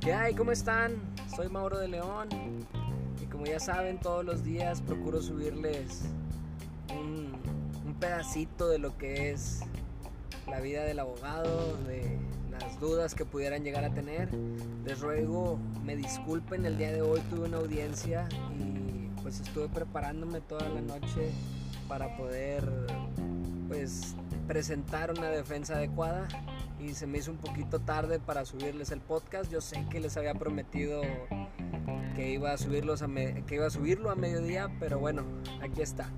¿Qué hay? ¿Cómo están? Soy Mauro de León y como ya saben todos los días procuro subirles un, un pedacito de lo que es la vida del abogado, de las dudas que pudieran llegar a tener. Les ruego me disculpen, el día de hoy tuve una audiencia y pues estuve preparándome toda la noche para poder pues presentar una defensa adecuada y se me hizo un poquito tarde para subirles el podcast. Yo sé que les había prometido que iba a subirlos que iba a subirlo a mediodía, pero bueno, aquí está.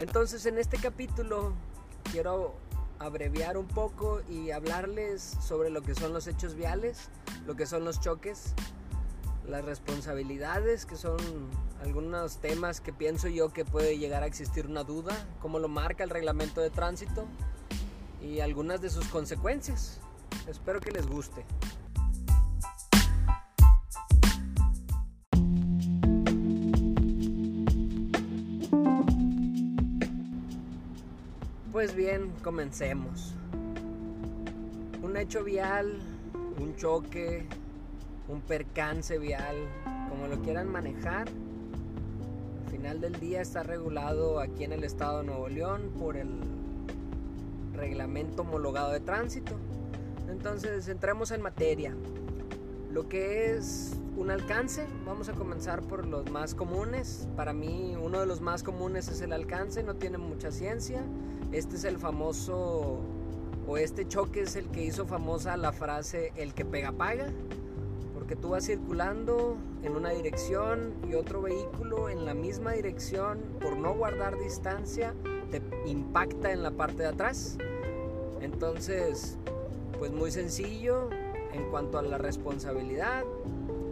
Entonces en este capítulo quiero abreviar un poco y hablarles sobre lo que son los hechos viales, lo que son los choques, las responsabilidades, que son algunos temas que pienso yo que puede llegar a existir una duda, cómo lo marca el reglamento de tránsito y algunas de sus consecuencias. Espero que les guste. Pues bien, comencemos. Un hecho vial, un choque, un percance vial, como lo quieran manejar, al final del día está regulado aquí en el estado de Nuevo León por el reglamento homologado de tránsito. Entonces, entremos en materia. Lo que es un alcance, vamos a comenzar por los más comunes. Para mí, uno de los más comunes es el alcance, no tiene mucha ciencia. Este es el famoso, o este choque es el que hizo famosa la frase el que pega paga porque tú vas circulando en una dirección y otro vehículo en la misma dirección por no guardar distancia te impacta en la parte de atrás. Entonces, pues muy sencillo en cuanto a la responsabilidad.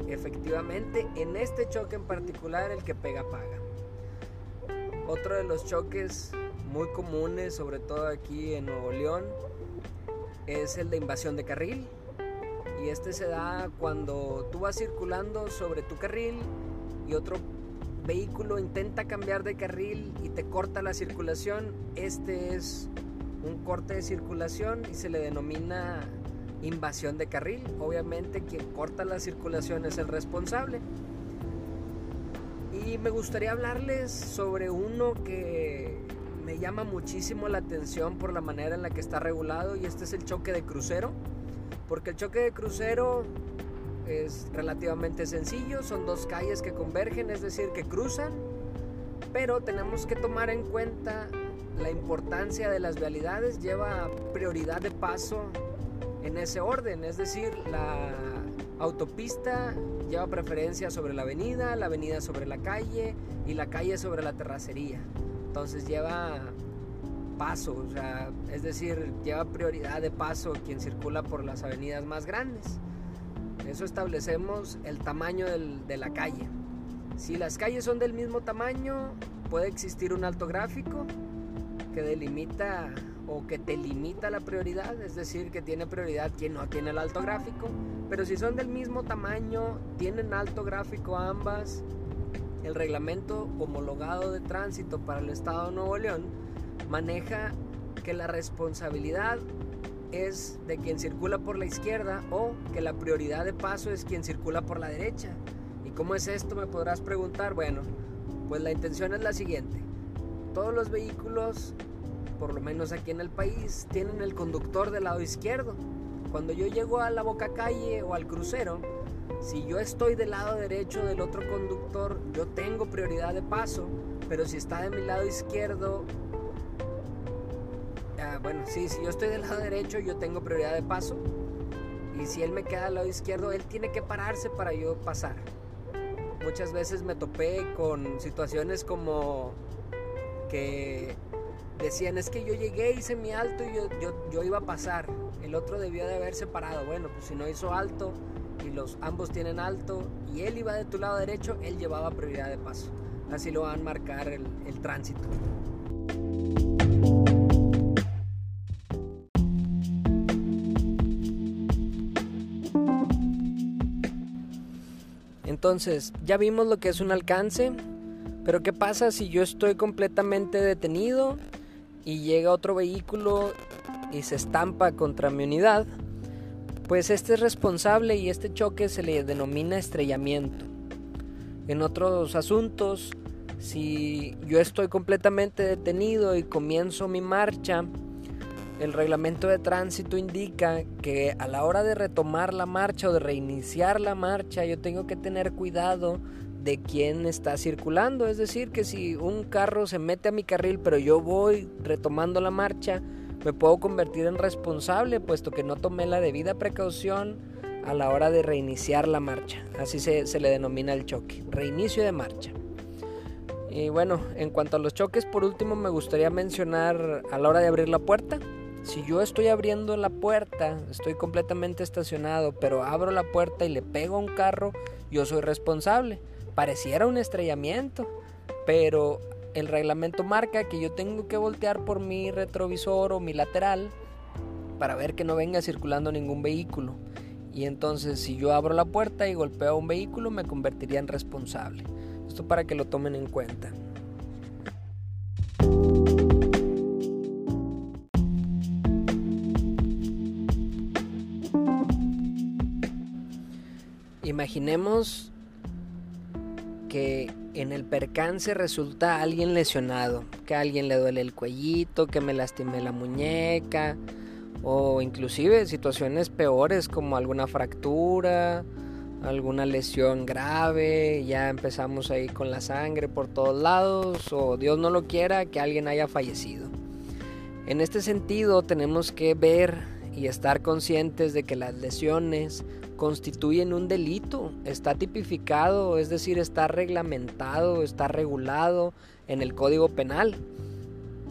Efectivamente, en este choque en particular el que pega paga. Otro de los choques muy comunes, sobre todo aquí en Nuevo León, es el de invasión de carril y este se da cuando tú vas circulando sobre tu carril y otro vehículo intenta cambiar de carril y te corta la circulación. Este es un corte de circulación y se le denomina invasión de carril. Obviamente quien corta la circulación es el responsable. Y me gustaría hablarles sobre uno que llama muchísimo la atención por la manera en la que está regulado y este es el choque de crucero. Porque el choque de crucero es relativamente sencillo, son dos calles que convergen, es decir, que cruzan, pero tenemos que tomar en cuenta la importancia de las vialidades, lleva prioridad de paso en ese orden, es decir, la autopista lleva preferencia sobre la avenida, la avenida sobre la calle y la calle sobre la terracería. Entonces lleva paso, es decir, lleva prioridad de paso quien circula por las avenidas más grandes. Eso establecemos el tamaño de la calle. Si las calles son del mismo tamaño, puede existir un alto gráfico que delimita o que te limita la prioridad, es decir, que tiene prioridad quien no tiene el alto gráfico, pero si son del mismo tamaño, tienen alto gráfico ambas, el reglamento homologado de tránsito para el Estado de Nuevo León maneja que la responsabilidad es de quien circula por la izquierda o que la prioridad de paso es quien circula por la derecha. ¿Y cómo es esto? Me podrás preguntar. Bueno, pues la intención es la siguiente. Todos los vehículos, por lo menos aquí en el país, tienen el conductor del lado izquierdo. Cuando yo llego a la boca calle o al crucero, si yo estoy del lado derecho del otro conductor, yo tengo prioridad de paso, pero si está de mi lado izquierdo, bueno, sí, si yo estoy del lado derecho, yo tengo prioridad de paso. Y si él me queda al lado izquierdo, él tiene que pararse para yo pasar. Muchas veces me topé con situaciones como que decían, es que yo llegué, hice mi alto y yo, yo, iba a pasar. El otro debió de haberse parado. Bueno, pues si no hizo alto y los ambos tienen alto y él iba de tu lado derecho, él llevaba prioridad de paso. Así lo van a marcar el tránsito. Entonces, ya vimos lo que es un alcance, pero ¿qué pasa si yo estoy completamente detenido y llega otro vehículo y se estampa contra mi unidad? Pues este es responsable y este choque se le denomina estrellamiento. En otros asuntos, si yo estoy completamente detenido y comienzo mi marcha, el reglamento de tránsito indica que a la hora de retomar la marcha o de reiniciar la marcha, yo tengo que tener cuidado de quién está circulando. Es decir, que si un carro se mete a mi carril, pero yo voy retomando la marcha, me puedo convertir en responsable, puesto que no tomé la debida precaución a la hora de reiniciar la marcha. Así se, se le denomina el choque, reinicio de marcha. Y bueno, en cuanto a los choques, por último me gustaría mencionar a la hora de abrir la puerta. Si yo estoy abriendo la puerta, estoy completamente estacionado, pero abro la puerta y le pego a un carro, yo soy responsable. Pareciera un estrellamiento, pero el reglamento marca que yo tengo que voltear por mi retrovisor o mi lateral para ver que no venga circulando ningún vehículo. Y entonces si yo abro la puerta y golpeo a un vehículo me convertiría en responsable. Esto para que lo tomen en cuenta. Imaginemos que en el percance resulta alguien lesionado, que a alguien le duele el cuellito, que me lastimé la muñeca, o inclusive situaciones peores como alguna fractura, alguna lesión grave, ya empezamos ahí con la sangre por todos lados, o Dios no lo quiera, que alguien haya fallecido. En este sentido tenemos que ver y estar conscientes de que las lesiones constituyen un delito, está tipificado, es decir, está reglamentado, está regulado en el Código Penal.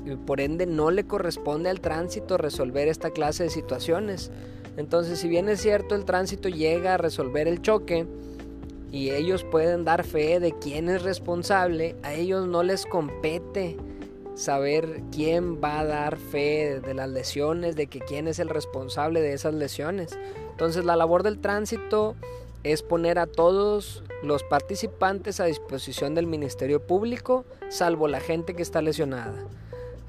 Y por ende no le corresponde al tránsito resolver esta clase de situaciones. Entonces, si bien es cierto, el tránsito llega a resolver el choque y ellos pueden dar fe de quién es responsable, a ellos no les compete saber quién va a dar fe de las lesiones, de que quién es el responsable de esas lesiones. Entonces la labor del tránsito es poner a todos los participantes a disposición del Ministerio Público, salvo la gente que está lesionada.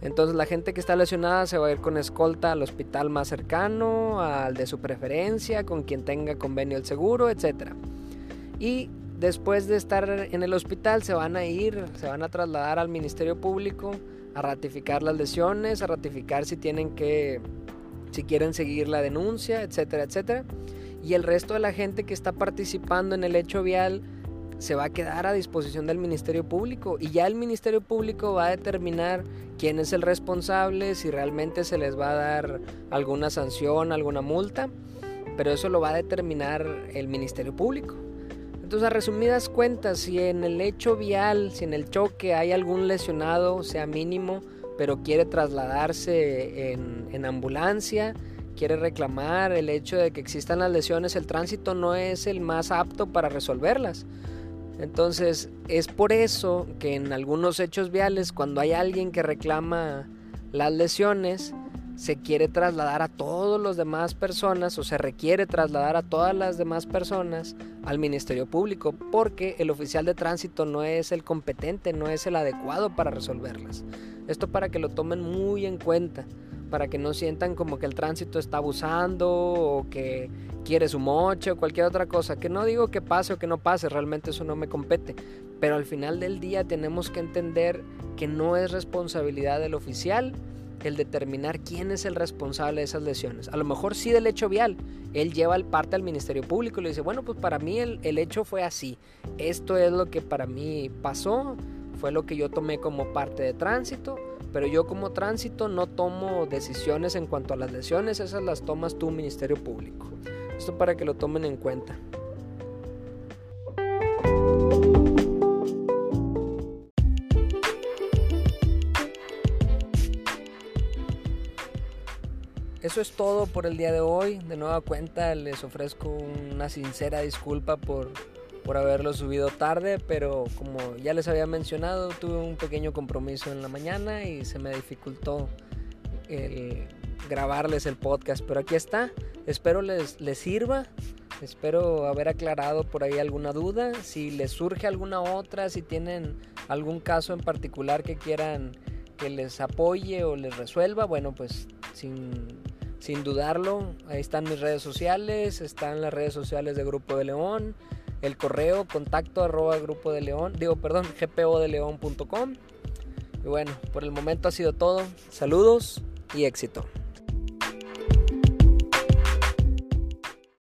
Entonces la gente que está lesionada se va a ir con escolta al hospital más cercano, al de su preferencia, con quien tenga convenio el seguro, etc. Y después de estar en el hospital se van a ir, se van a trasladar al Ministerio Público a ratificar las lesiones, a ratificar si tienen que, si quieren seguir la denuncia, etcétera, etcétera. Y el resto de la gente que está participando en el hecho vial se va a quedar a disposición del Ministerio Público y ya el Ministerio Público va a determinar quién es el responsable, si realmente se les va a dar alguna sanción, alguna multa, pero eso lo va a determinar el Ministerio Público. Entonces, a resumidas cuentas, si en el hecho vial, si en el choque hay algún lesionado, sea mínimo, pero quiere trasladarse en, ambulancia, quiere reclamar el hecho de que existan las lesiones, el tránsito no es el más apto para resolverlas. Entonces, es por eso que en algunos hechos viales, cuando hay alguien que reclama las lesiones, se quiere trasladar a todas las demás personas o se requiere trasladar a todas las demás personas al Ministerio Público porque el oficial de tránsito no es el competente, no es el adecuado para resolverlas. Esto para que lo tomen muy en cuenta, para que no sientan como que el tránsito está abusando o que quiere su moche o cualquier otra cosa. Que no digo que pase o que no pase, realmente eso no me compete. Pero al final del día tenemos que entender que no es responsabilidad del oficial el determinar quién es el responsable de esas lesiones. A lo mejor sí del hecho vial. Él lleva el parte al Ministerio Público y le dice, bueno, pues para mí el, el hecho fue así. Esto es lo que para mí pasó, fue lo que yo tomé como parte de tránsito, pero yo como tránsito no tomo decisiones en cuanto a las lesiones, esas las tomas tú, Ministerio Público. Esto para que lo tomen en cuenta. Eso es todo por el día de hoy. De nueva cuenta les ofrezco una sincera disculpa por, por haberlo subido tarde, pero como ya les había mencionado, tuve un pequeño compromiso en la mañana y se me dificultó el grabarles el podcast. Pero aquí está. Espero les, les sirva. Espero haber aclarado por ahí alguna duda. Si les surge alguna otra, si tienen algún caso en particular que quieran que les apoye o les resuelva, bueno, pues sin, sin dudarlo, ahí están mis redes sociales, están las redes sociales de Grupo de León, el correo contacto arroba grupo de león, digo perdón, gpodeleón.com. Y bueno, por el momento ha sido todo. Saludos y éxito.